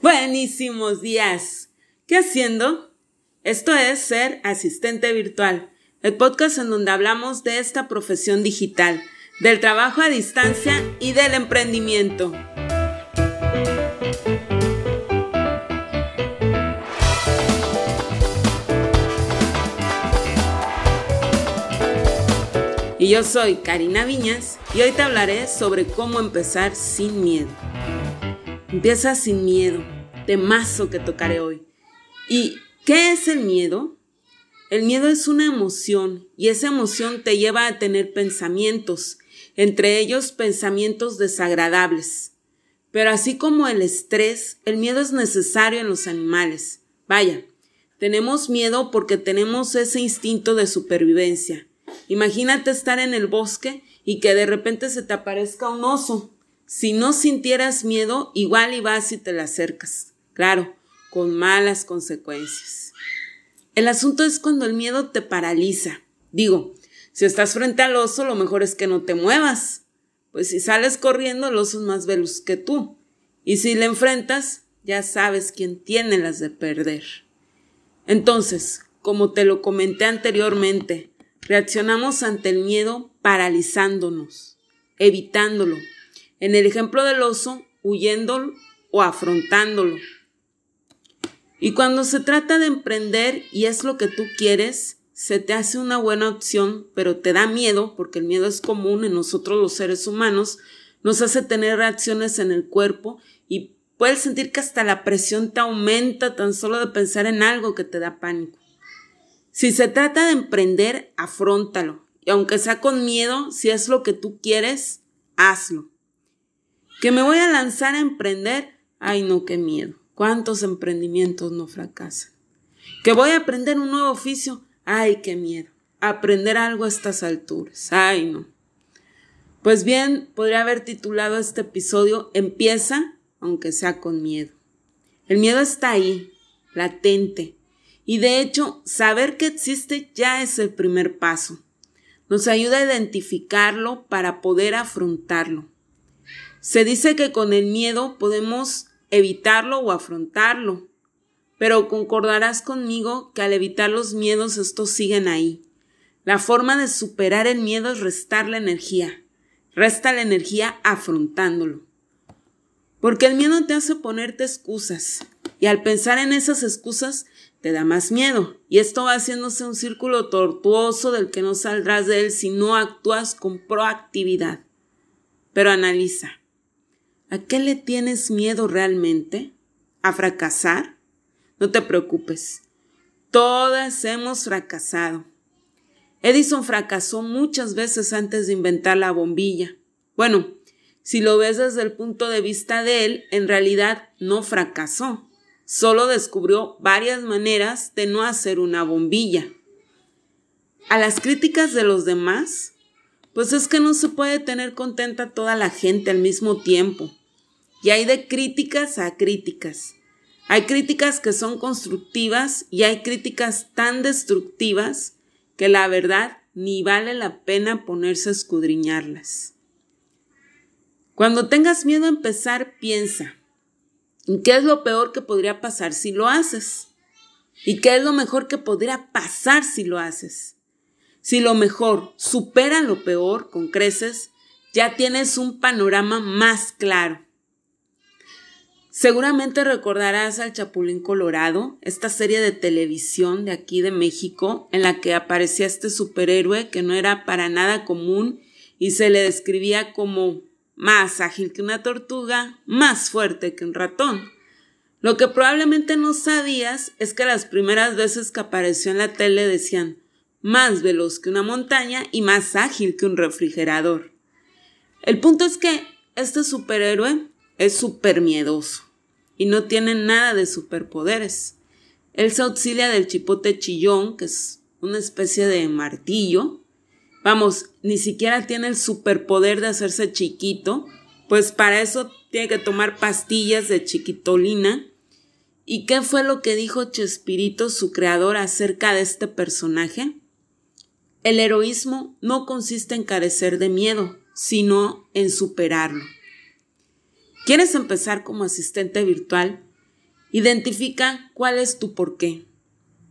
Buenísimos días. ¿Qué haciendo? Esto es Ser Asistente Virtual, el podcast en donde hablamos de esta profesión digital, del trabajo a distancia y del emprendimiento. Y yo soy Karina Viñas y hoy te hablaré sobre cómo empezar sin miedo. Empieza sin miedo, temazo que tocaré hoy. ¿Y qué es el miedo? El miedo es una emoción y esa emoción te lleva a tener pensamientos, entre ellos pensamientos desagradables. Pero así como el estrés, el miedo es necesario en los animales. Vaya, tenemos miedo porque tenemos ese instinto de supervivencia Imagínate estar en el bosque y que de repente se te aparezca un oso. Si no sintieras miedo, igual y vas y te le acercas. Claro, con malas consecuencias. El asunto es cuando el miedo te paraliza. Digo, si estás frente al oso, lo mejor es que no te muevas. Pues si sales corriendo, el oso es más veloz que tú. Y si le enfrentas, ya sabes quién tiene las de perder. Entonces, como te lo comenté anteriormente, Reaccionamos ante el miedo paralizándonos, evitándolo. En el ejemplo del oso, huyéndolo o afrontándolo. Y cuando se trata de emprender y es lo que tú quieres, se te hace una buena opción, pero te da miedo, porque el miedo es común en nosotros los seres humanos, nos hace tener reacciones en el cuerpo y puedes sentir que hasta la presión te aumenta tan solo de pensar en algo que te da pánico. Si se trata de emprender, afróntalo. Y aunque sea con miedo, si es lo que tú quieres, hazlo. Que me voy a lanzar a emprender, ay no, qué miedo. ¿Cuántos emprendimientos no fracasan? Que voy a aprender un nuevo oficio, ay, qué miedo. Aprender algo a estas alturas, ay no. Pues bien, podría haber titulado este episodio Empieza, aunque sea con miedo. El miedo está ahí, latente, y de hecho, saber que existe ya es el primer paso. Nos ayuda a identificarlo para poder afrontarlo. Se dice que con el miedo podemos evitarlo o afrontarlo, pero concordarás conmigo que al evitar los miedos estos siguen ahí. La forma de superar el miedo es restar la energía. Resta la energía afrontándolo. Porque el miedo te hace ponerte excusas. Y al pensar en esas excusas, te da más miedo. Y esto va haciéndose un círculo tortuoso del que no saldrás de él si no actúas con proactividad. Pero analiza. ¿A qué le tienes miedo realmente? ¿A fracasar? No te preocupes. Todas hemos fracasado. Edison fracasó muchas veces antes de inventar la bombilla. Bueno, si lo ves desde el punto de vista de él, en realidad no fracasó Solo descubrió varias maneras de no hacer una bombilla. A las críticas de los demás, pues es que no se puede tener contenta toda la gente al mismo tiempo. Y hay de críticas a críticas. Hay críticas que son constructivas y hay críticas tan destructivas que la verdad ni vale la pena ponerse a escudriñarlas. Cuando tengas miedo a empezar, piensa, ¿Qué es lo peor que podría pasar si lo haces? ¿Y qué es lo mejor que podría pasar si lo haces? Si lo mejor supera lo peor con creces, ya tienes un panorama más claro. Seguramente recordarás al Chapulín Colorado, esta serie de televisión de aquí de México, en la que aparecía este superhéroe que no era para nada común y se le describía como más ágil que una tortuga, más fuerte que un ratón. Lo que probablemente no sabías es que las primeras veces que apareció en la tele decían más veloz que una montaña y más ágil que un refrigerador. El punto es que este superhéroe es súper miedoso y no tiene nada de superpoderes. Él se auxilia del chipote chillón, que es una especie de martillo, Vamos, ni siquiera tiene el superpoder de hacerse chiquito, pues para eso tiene que tomar pastillas de chiquitolina. ¿Y qué fue lo que dijo Chespirito, su creador, acerca de este personaje? El heroísmo no consiste en carecer de miedo, sino en superarlo. ¿Quieres empezar como asistente virtual? Identifica cuál es tu por qué.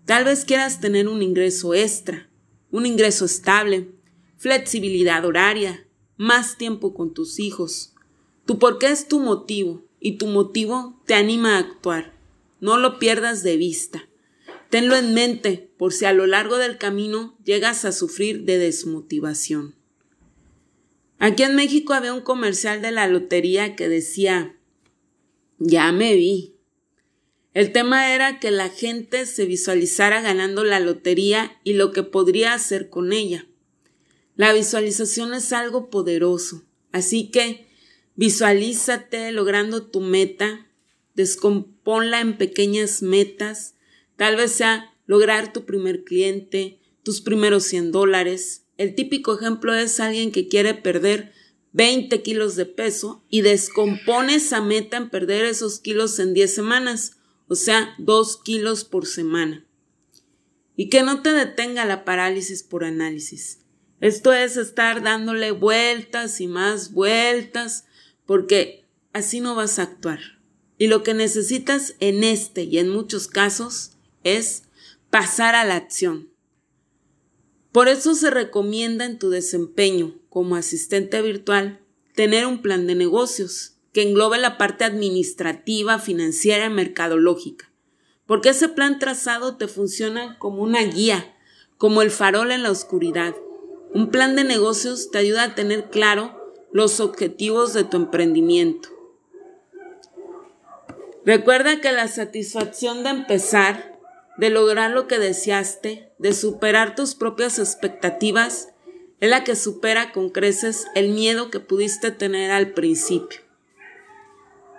Tal vez quieras tener un ingreso extra, un ingreso estable, flexibilidad horaria, más tiempo con tus hijos. Tu por qué es tu motivo y tu motivo te anima a actuar. No lo pierdas de vista. Tenlo en mente por si a lo largo del camino llegas a sufrir de desmotivación. Aquí en México había un comercial de la lotería que decía, ya me vi, el tema era que la gente se visualizara ganando la lotería y lo que podría hacer con ella. La visualización es algo poderoso, así que visualízate logrando tu meta, descomponla en pequeñas metas, tal vez sea lograr tu primer cliente, tus primeros 100 dólares. El típico ejemplo es alguien que quiere perder 20 kilos de peso y descompone esa meta en perder esos kilos en 10 semanas o sea, dos kilos por semana. Y que no te detenga la parálisis por análisis. Esto es estar dándole vueltas y más vueltas, porque así no vas a actuar. Y lo que necesitas en este y en muchos casos es pasar a la acción. Por eso se recomienda en tu desempeño como asistente virtual tener un plan de negocios que englobe la parte administrativa, financiera y mercadológica. Porque ese plan trazado te funciona como una guía, como el farol en la oscuridad. Un plan de negocios te ayuda a tener claro los objetivos de tu emprendimiento. Recuerda que la satisfacción de empezar, de lograr lo que deseaste, de superar tus propias expectativas, es la que supera con creces el miedo que pudiste tener al principio.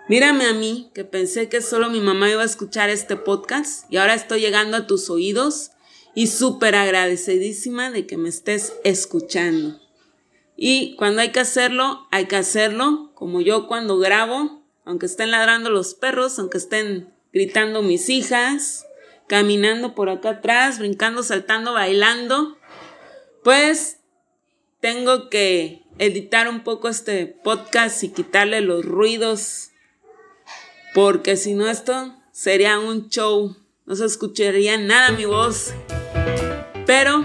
Mírame a mí, que pensé que solo mi mamá iba a escuchar este podcast y ahora estoy llegando a tus oídos y súper agradecidísima de que me estés escuchando. Y cuando hay que hacerlo, hay que hacerlo, como yo cuando grabo, aunque estén ladrando los perros, aunque estén gritando mis hijas, caminando por acá atrás, brincando, saltando, bailando, pues tengo que editar un poco este podcast y quitarle los ruidos porque si no esto sería un show, no se escucharía nada mi voz. Pero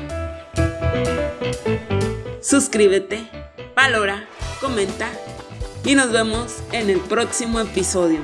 suscríbete, valora, comenta y nos vemos en el próximo episodio.